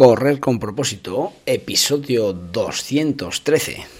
Correr con propósito, episodio 213.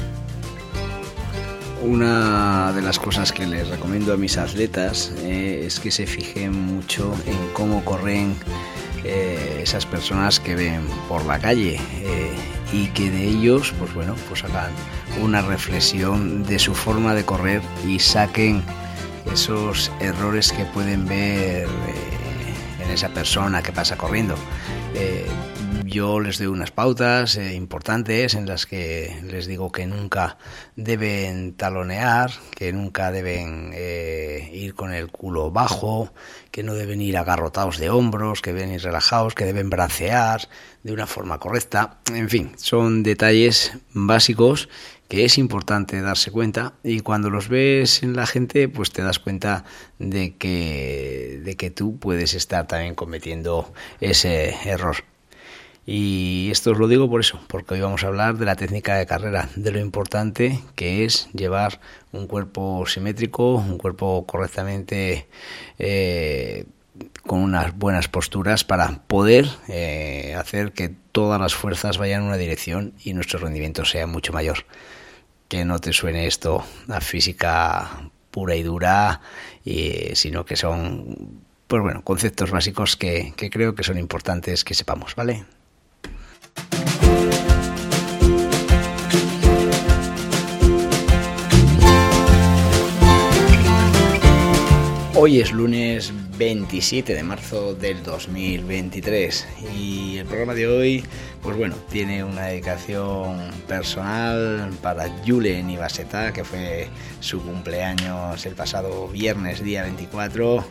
Una de las cosas que les recomiendo a mis atletas eh, es que se fijen mucho en cómo corren eh, esas personas que ven por la calle eh, y que de ellos, pues bueno, pues hagan una reflexión de su forma de correr y saquen esos errores que pueden ver en esa persona que pasa corriendo yo les doy unas pautas eh, importantes en las que les digo que nunca deben talonear, que nunca deben eh, ir con el culo bajo, que no deben ir agarrotados de hombros, que deben ir relajados, que deben bracear de una forma correcta. En fin, son detalles básicos que es importante darse cuenta y cuando los ves en la gente pues te das cuenta de que, de que tú puedes estar también cometiendo ese error. Y esto os lo digo por eso, porque hoy vamos a hablar de la técnica de carrera, de lo importante que es llevar un cuerpo simétrico, un cuerpo correctamente eh, con unas buenas posturas para poder eh, hacer que todas las fuerzas vayan en una dirección y nuestro rendimiento sea mucho mayor. Que no te suene esto a física pura y dura, sino que son pues bueno, conceptos básicos que, que creo que son importantes que sepamos, ¿vale? Hoy es lunes 27 de marzo del 2023 y el programa de hoy, pues bueno, tiene una dedicación personal para Julen Ibaseta, que fue su cumpleaños el pasado viernes día 24,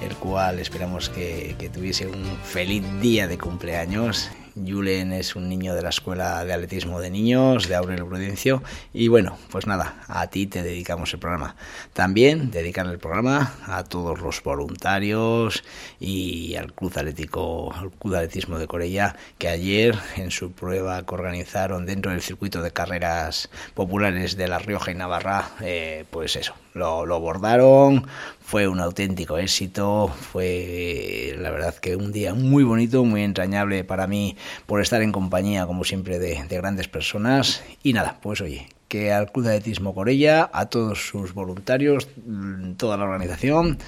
el cual esperamos que, que tuviese un feliz día de cumpleaños Julen es un niño de la Escuela de Atletismo de Niños de Aurelio Prudencio. Y bueno, pues nada, a ti te dedicamos el programa. También dedicar el programa a todos los voluntarios y al Club Atlético, al Club Atletismo de Corella, que ayer en su prueba que organizaron dentro del circuito de carreras populares de La Rioja y Navarra, eh, pues eso, lo, lo abordaron, fue un auténtico éxito, fue la verdad que un día muy bonito, muy entrañable para mí por estar en compañía, como siempre, de, grandes personas. Y nada, pues oye, que al Club de Atletismo Corella, a todos sus voluntarios, mm, toda la organización,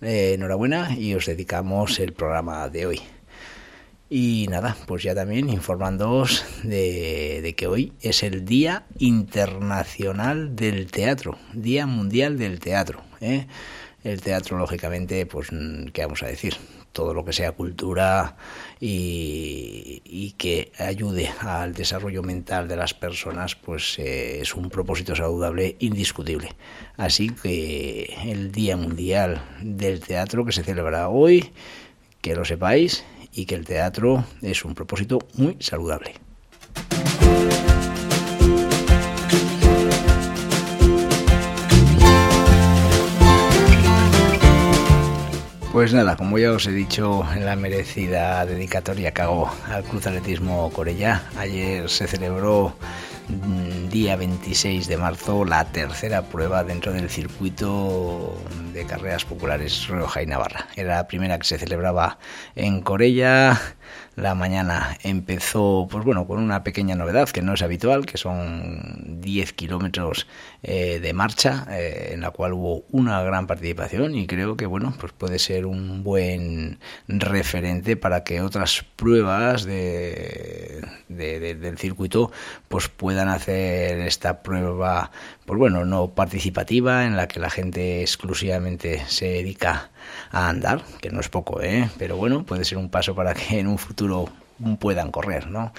eh, enhorabuena y os dedicamos el programa de hoy. Y nada, pues ya también informándoos de, de, que hoy es el Día Internacional del Teatro, Día Mundial del Teatro. ¿eh? El teatro, lógicamente, pues, ¿qué vamos a decir? Todo lo que sea cultura y, que ayude al desarrollo mental de las personas, pues eh, es un propósito saludable indiscutible. Así que el Día Mundial del Teatro que se celebra hoy, que lo sepáis, y que el teatro es un propósito muy saludable. Pues nada, como ya os he dicho en la merecida dedicatoria que hago al Cruz Atletismo Corella, ayer se celebró mm, día 26 de marzo la tercera prueba dentro del circuito de carreras populares Rioja y Navarra. Era la primera que se celebraba en Corella la mañana empezó, pues bueno, con una pequeña novedad que no es habitual, que son 10 kilómetros eh, de marcha, eh, en la cual hubo una gran participación y creo que, bueno, pues puede ser un buen referente para que otras pruebas de, del circuito pues puedan hacer esta prueba, pues bueno, no participativa, en la que la gente exclusivamente se dedica a andar, que no es poco, ¿eh? pero bueno, puede ser un paso para que en un futuro puedan correr, ¿no?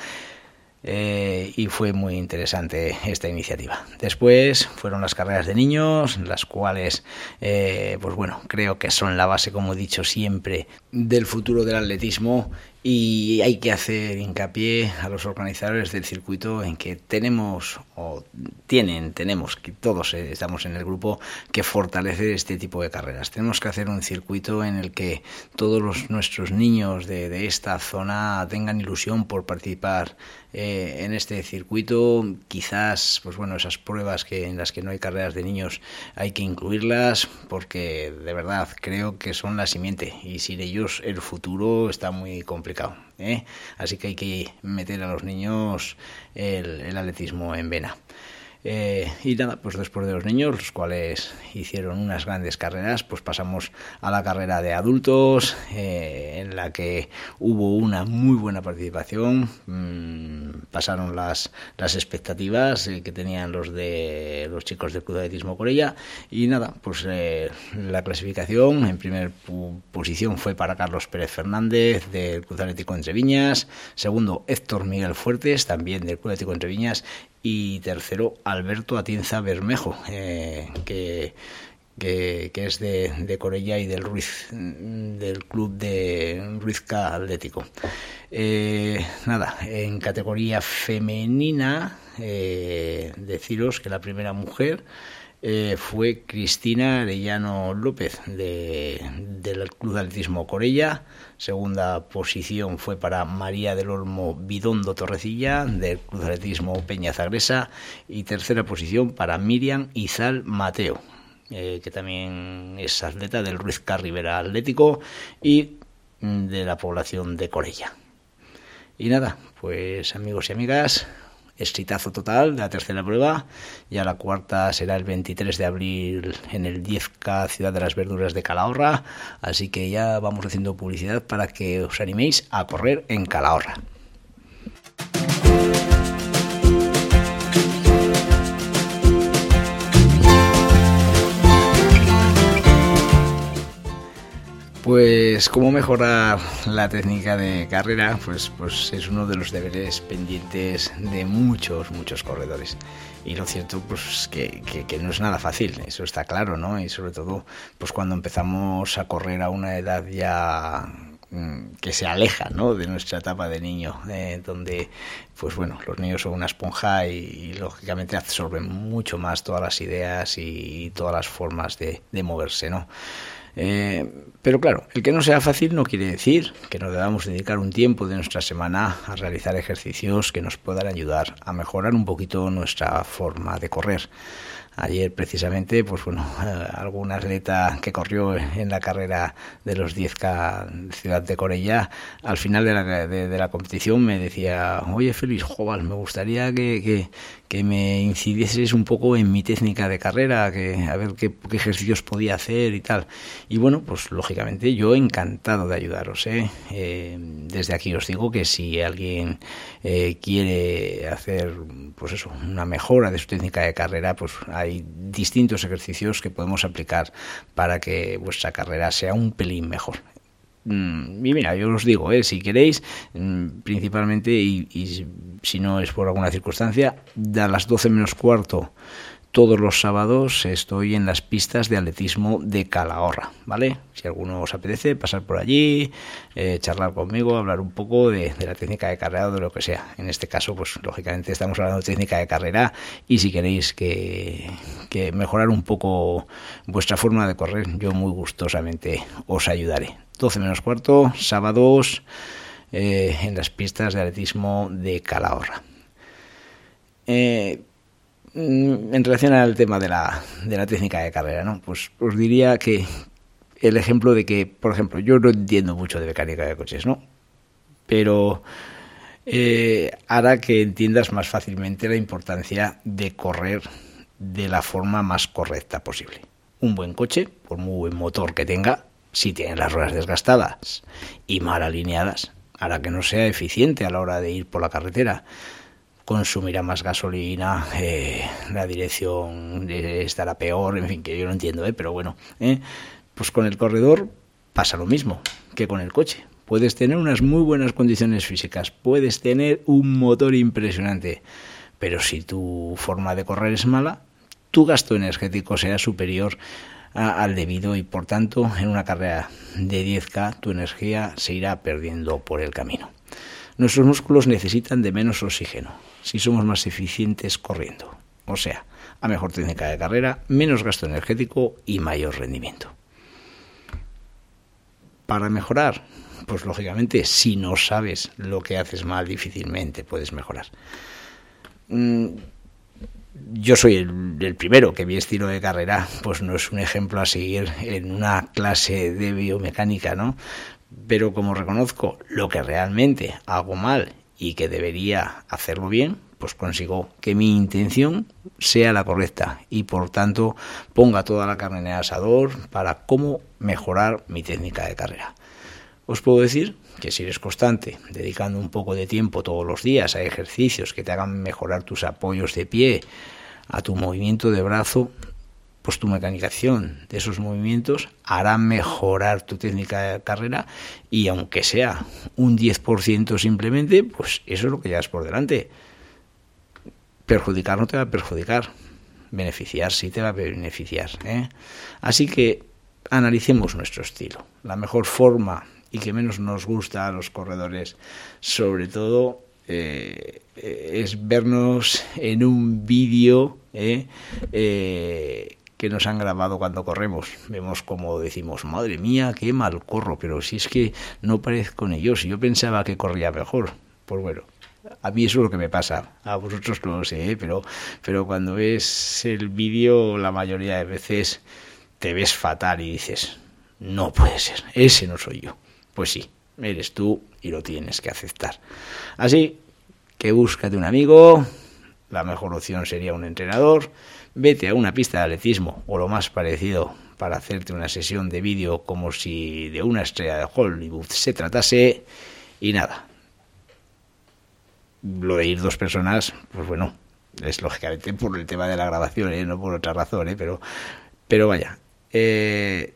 Eh, y fue muy interesante esta iniciativa. Después fueron las carreras de niños, las cuales, eh, pues bueno, creo que son la base, como he dicho siempre, del futuro del atletismo y hay que hacer hincapié a los organizadores del circuito en que tenemos o tienen, tenemos, que todos estamos en el grupo, que fortalecer este tipo de carreras. Tenemos que hacer un circuito en el que todos los, nuestros niños de, de esta zona tengan ilusión por participar eh, en este circuito. Quizás, pues bueno, esas pruebas que en las que no hay carreras de niños hay que incluirlas porque de verdad creo que son la simiente y sin ellos el futuro está muy complicado. ¿Eh? Así que hay que meter a los niños el atletismo en vena. Eh, y nada, pues después de los niños, los cuales hicieron unas grandes carreras, pues pasamos a la carrera de adultos, eh, en la que hubo una muy buena participación. Mm, pasaron las, las expectativas eh, que tenían los de los chicos del Club de Atletismo Corella. Y nada, pues la clasificación en primera posición fue para Carlos Pérez Fernández del Club Atlético Entre Viñas. Segundo, Héctor Miguel Fuertes, también del Club Atlético Entre Viñas y tercero Alberto Atienza Bermejo, eh, que, que, es de, de, Corella y del Ruiz, del club de Ruizca Atlético. Eh, nada, en categoría femenina, eh, deciros que la primera mujer eh, fue Cristina Arellano López de, del Club de Atletismo Corella. Segunda posición fue para María del Olmo Bidondo Torrecilla del Club de Atletismo Peña Zagresa. Y tercera posición para Miriam Izal Mateo, eh, que también es atleta del Ruiz Carribera Atlético y de la población de Corella. Y nada, pues amigos y amigas, exitazo total de la tercera prueba. Ya la cuarta será el 23 de abril en el 10K Ciudad de las Verduras de Calahorra. Así que ya vamos haciendo publicidad para que os animéis a correr en Calahorra. Pues cómo mejorar la técnica de carrera, pues, pues es uno de los deberes pendientes de muchos, muchos corredores. Y lo cierto, pues que, no es nada fácil, eso está claro, ¿no? Y sobre todo, pues cuando empezamos a correr a una edad ya mm, que se aleja ¿no? de nuestra etapa de niño, eh, donde pues bueno, los niños son una esponja y, lógicamente absorben mucho más todas las ideas y, todas las formas de, de moverse, ¿no? Eh, pero claro, el que no sea fácil no quiere decir que no debamos dedicar un tiempo de nuestra semana a realizar ejercicios que nos puedan ayudar a mejorar un poquito nuestra forma de correr. Ayer precisamente, pues bueno, eh, algún atleta que corrió en la carrera de los 10K Ciudad de Corella, al final de la, de, la competición me decía, oye Félix, joval, me gustaría que, que, me incidieses un poco en mi técnica de carrera, que a ver qué, ejercicios podía hacer y tal. Y bueno, pues lógicamente yo encantado de ayudaros. ¿eh? Eh, desde aquí os digo que si alguien eh, quiere hacer, pues eso, una mejora de su técnica de carrera, pues hay distintos ejercicios que podemos aplicar para que vuestra carrera sea un pelín mejor. Mm, y mira, yo os digo, eh, si queréis, mm, principalmente, y, si no es por alguna circunstancia, a las 12 menos cuarto todos los sábados estoy en las pistas de atletismo de Calahorra, ¿vale? Si alguno os apetece, pasar por allí, eh, charlar conmigo, hablar un poco de, la técnica de carrera o de lo que sea. En este caso, pues lógicamente estamos hablando de técnica de carrera y si queréis que, mejorar un poco vuestra forma de correr, yo muy gustosamente os ayudaré. 12 menos cuarto, sábados, eh, en las pistas de atletismo de Calahorra. Eh, Mm, en relación al tema de la, de la técnica de carrera, ¿no? Pues os diría que el ejemplo de que, por ejemplo, yo no entiendo mucho de mecánica de coches, ¿no? Pero eh, hará que entiendas más fácilmente la importancia de correr de la forma más correcta posible. Un buen coche, por muy buen motor que tenga, si tiene las ruedas desgastadas y mal alineadas, hará que no sea eficiente a la hora de ir por la carretera consumirá más gasolina, eh, la dirección estará peor, en fin, que yo no entiendo, ¿eh? pero bueno, ¿eh? pues con el corredor pasa lo mismo que con el coche. puedes tener unas muy buenas condiciones físicas, puedes tener un motor impresionante, pero si tu forma de correr es mala, tu gasto energético será superior al debido y por tanto en una carrera de 10K tu energía se irá perdiendo por el camino. Nuestros músculos necesitan de menos oxígeno si somos más eficientes corriendo, o sea, a mejor técnica de carrera, menos gasto energético y mayor rendimiento. Para mejorar, pues lógicamente si no sabes lo que haces mal, difícilmente puedes mejorar. Mm, yo soy el, primero que mi estilo de carrera pues no es un ejemplo a seguir en una clase de biomecánica, ¿no? Pero como reconozco lo que realmente hago mal y que debería hacerlo bien, pues consigo que mi intención sea la correcta y por tanto ponga toda la carne en el asador para cómo mejorar mi técnica de carrera. Os puedo decir que si eres constante, dedicando un poco de tiempo todos los días a ejercicios que te hagan mejorar tus apoyos de pie, a tu movimiento de brazo, pues tu mecanización de esos movimientos hará mejorar tu técnica de carrera y aunque sea un 10% simplemente, pues eso es lo que llevas por delante. Perjudicar no te va a perjudicar, beneficiar sí te va a beneficiar. ¿eh? Así que analicemos nuestro estilo. La mejor forma y que menos nos gusta a los corredores, sobre todo, eh, es vernos en un vídeo eh, eh, que nos han grabado cuando corremos. Vemos como decimos, madre mía, qué mal corro, pero si es que no parezco ni yo, si yo pensaba que corría mejor. Pues bueno, a mí eso es lo que me pasa, a vosotros no lo sé, pero, pero cuando ves el vídeo la mayoría de veces te ves fatal y dices, no puede ser, ese no soy yo. Pues sí, eres tú y lo tienes que aceptar. Así que búscate un amigo, la mejor opción sería un entrenador, vete a una pista de atletismo o lo más parecido para hacerte una sesión de vídeo como si de una estrella de Hollywood se tratase y nada. Lo de ir dos personas, pues bueno, es lógicamente por el tema de la grabación, ¿eh? no por otra razón, ¿eh? pero, pero vaya. Eh,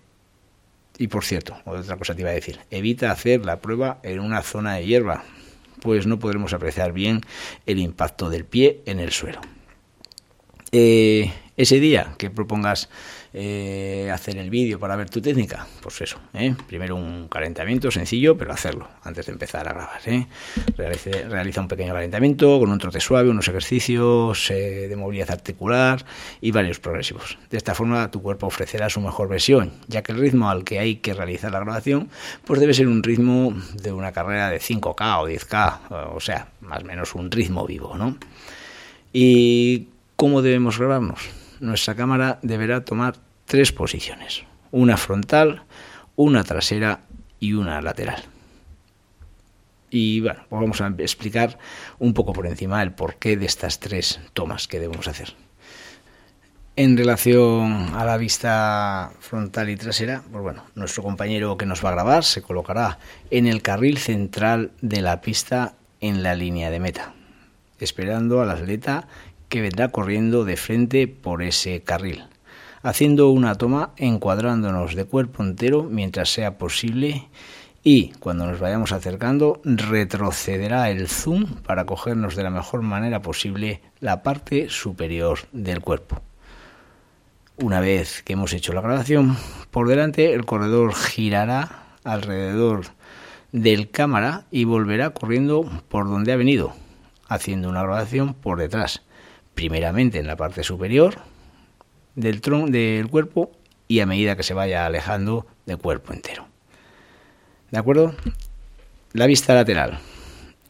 y por cierto, otra cosa te iba a decir, evita hacer la prueba en una zona de hierba, pues no podremos apreciar bien el impacto del pie en el suelo. Eh, ese día que propongas eh, hacer el vídeo para ver tu técnica, pues eso, ¿eh? primero un calentamiento sencillo, pero hacerlo antes de empezar a grabar. ¿eh? realiza un pequeño calentamiento con un trote suave, unos ejercicios de movilidad articular y varios progresivos. De esta forma tu cuerpo ofrecerá su mejor versión, ya que el ritmo al que hay que realizar la grabación pues debe ser un ritmo de una carrera de 5K o 10K, o sea, más o menos un ritmo vivo. ¿no? ¿Y cómo debemos grabarnos? Nuestra cámara deberá tomar tres posiciones, una frontal, una trasera y una lateral. Y bueno, pues vamos a explicar un poco por encima el porqué de estas tres tomas que debemos hacer. En relación a la vista frontal y trasera, pues bueno, nuestro compañero que nos va a grabar se colocará en el carril central de la pista en la línea de meta, esperando al atleta que vendrá corriendo de frente por ese carril, haciendo una toma encuadrándonos de cuerpo entero mientras sea posible y cuando nos vayamos acercando retrocederá el zoom para cogernos de la mejor manera posible la parte superior del cuerpo. Una vez que hemos hecho la grabación, por delante el corredor girará alrededor del cámara y volverá corriendo por donde ha venido, haciendo una grabación por detrás primeramente en la parte superior del, tron del cuerpo y a medida que se vaya alejando del cuerpo entero. ¿De acuerdo? La vista lateral.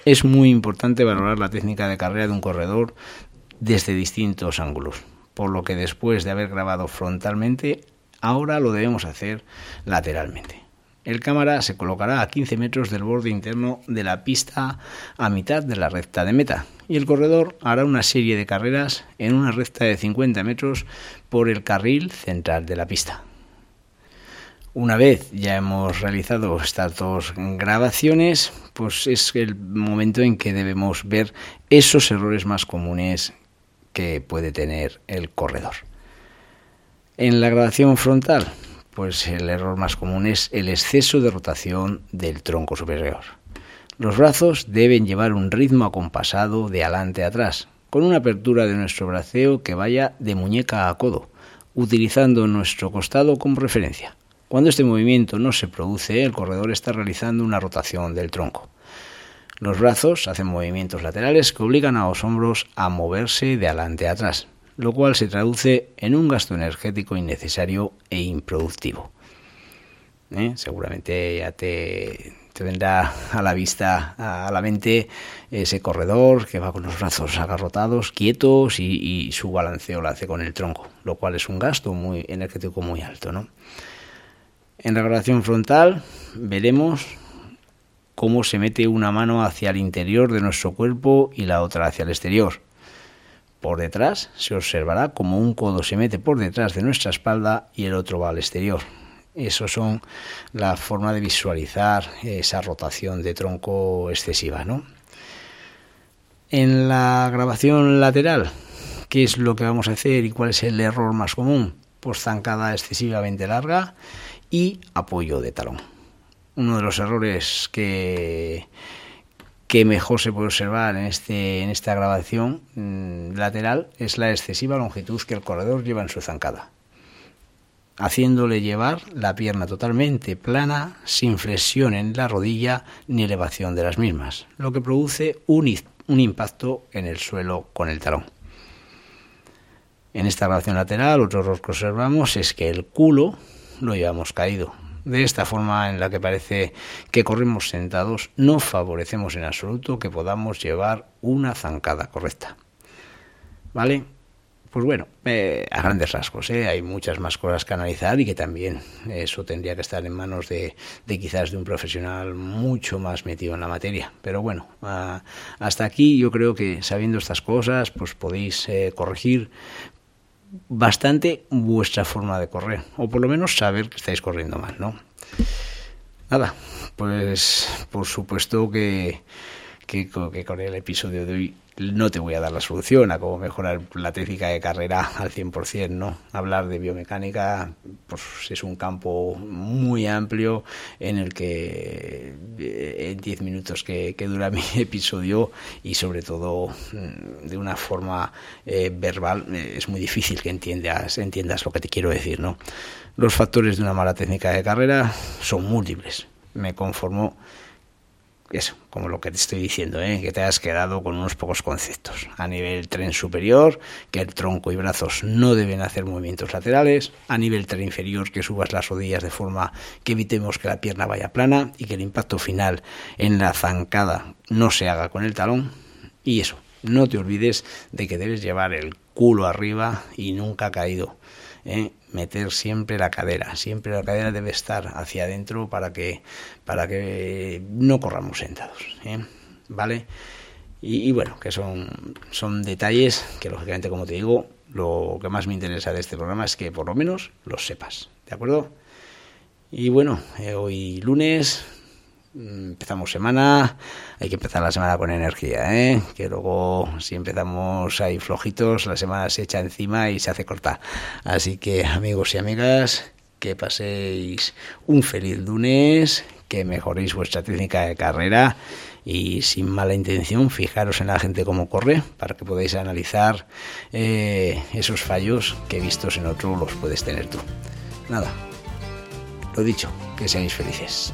Es muy importante valorar la técnica de carrera de un corredor desde distintos ángulos, por lo que después de haber grabado frontalmente, ahora lo debemos hacer lateralmente. El cámara se colocará a 15 metros del borde interno de la pista a mitad de la recta de meta y el corredor hará una serie de carreras en una recta de 50 metros por el carril central de la pista. Una vez ya hemos realizado estas dos grabaciones, pues es el momento en que debemos ver esos errores más comunes que puede tener el corredor. En la grabación frontal, pues el error más común es el exceso de rotación del tronco superior. Los brazos deben llevar un ritmo acompasado de adelante a atrás, con una apertura de nuestro braceo que vaya de muñeca a codo, utilizando nuestro costado como referencia. Cuando este movimiento no se produce, el corredor está realizando una rotación del tronco. Los brazos hacen movimientos laterales que obligan a los hombros a moverse de adelante a atrás, lo cual se traduce en un gasto energético innecesario e improductivo. ¿Eh? Seguramente ya te, vendrá a la vista, a la mente, ese corredor que va con los brazos agarrotados, quietos y, su balanceo lo hace con el tronco, lo cual es un gasto muy energético muy alto. ¿no? En la grabación frontal veremos cómo se mete una mano hacia el interior de nuestro cuerpo y la otra hacia el exterior por detrás, se observará como un codo se mete por detrás de nuestra espalda y el otro va al exterior. Eso son la forma de visualizar esa rotación de tronco excesiva, ¿no? En la grabación lateral, ¿qué es lo que vamos a hacer y cuál es el error más común? Pues zancada excesivamente larga y apoyo de talón. Uno de los errores que que mejor se puede observar en, este, en esta grabación mm, lateral es la excesiva longitud que el corredor lleva en su zancada, haciéndole llevar la pierna totalmente plana, sin flexión en la rodilla ni elevación de las mismas, lo que produce un, un impacto en el suelo con el talón. En esta grabación lateral, otro error que observamos es que el culo lo llevamos caído, de esta forma en la que parece que corremos sentados, no favorecemos en absoluto que podamos llevar una zancada correcta. ¿Vale? Pues bueno, eh, a grandes rasgos, ¿eh? hay muchas más cosas que analizar y que también eso tendría que estar en manos de, quizás de un profesional mucho más metido en la materia. Pero bueno, hasta aquí yo creo que sabiendo estas cosas, pues podéis eh, corregir bastante vuestra forma de correr, o por lo menos saber que estáis corriendo mal, ¿no? Nada, pues por supuesto que, que, que con el episodio de hoy no te voy a dar la solución a cómo mejorar la técnica de carrera al 100%, ¿no? Hablar de biomecánica pues es un campo muy amplio en el que eh, en 10 minutos que, dura mi episodio y sobre todo mm, de una forma eh, verbal eh, es muy difícil que entiendas, entiendas lo que te quiero decir, ¿no? Los factores de una mala técnica de carrera son múltiples. Me conformo eso, como lo que te estoy diciendo, ¿eh? que te has quedado con unos pocos conceptos. A nivel tren superior, que el tronco y brazos no deben hacer movimientos laterales. A nivel tren inferior, que subas las rodillas de forma que evitemos que la pierna vaya plana y que el impacto final en la zancada no se haga con el talón. Y eso, no te olvides de que debes llevar el culo arriba y nunca caído. Meter siempre la cadera, siempre la cadera debe estar hacia adentro para que, para que no corramos sentados, ¿eh? ¿vale? Y, bueno, que son, son detalles que lógicamente, como te digo, lo que más me interesa de este programa es que por lo menos los sepas, ¿de acuerdo? Y bueno, eh, hoy lunes empezamos semana, hay que empezar la semana con energía, ¿eh? que luego si empezamos ahí flojitos, la semana se echa encima y se hace corta. Así que amigos y amigas, que paséis un feliz lunes, que mejoréis vuestra técnica de carrera y sin mala intención fijaros en la gente cómo corre para que podáis analizar eh, esos fallos que vistos en otro los puedes tener tú. Nada, lo dicho, que seáis felices.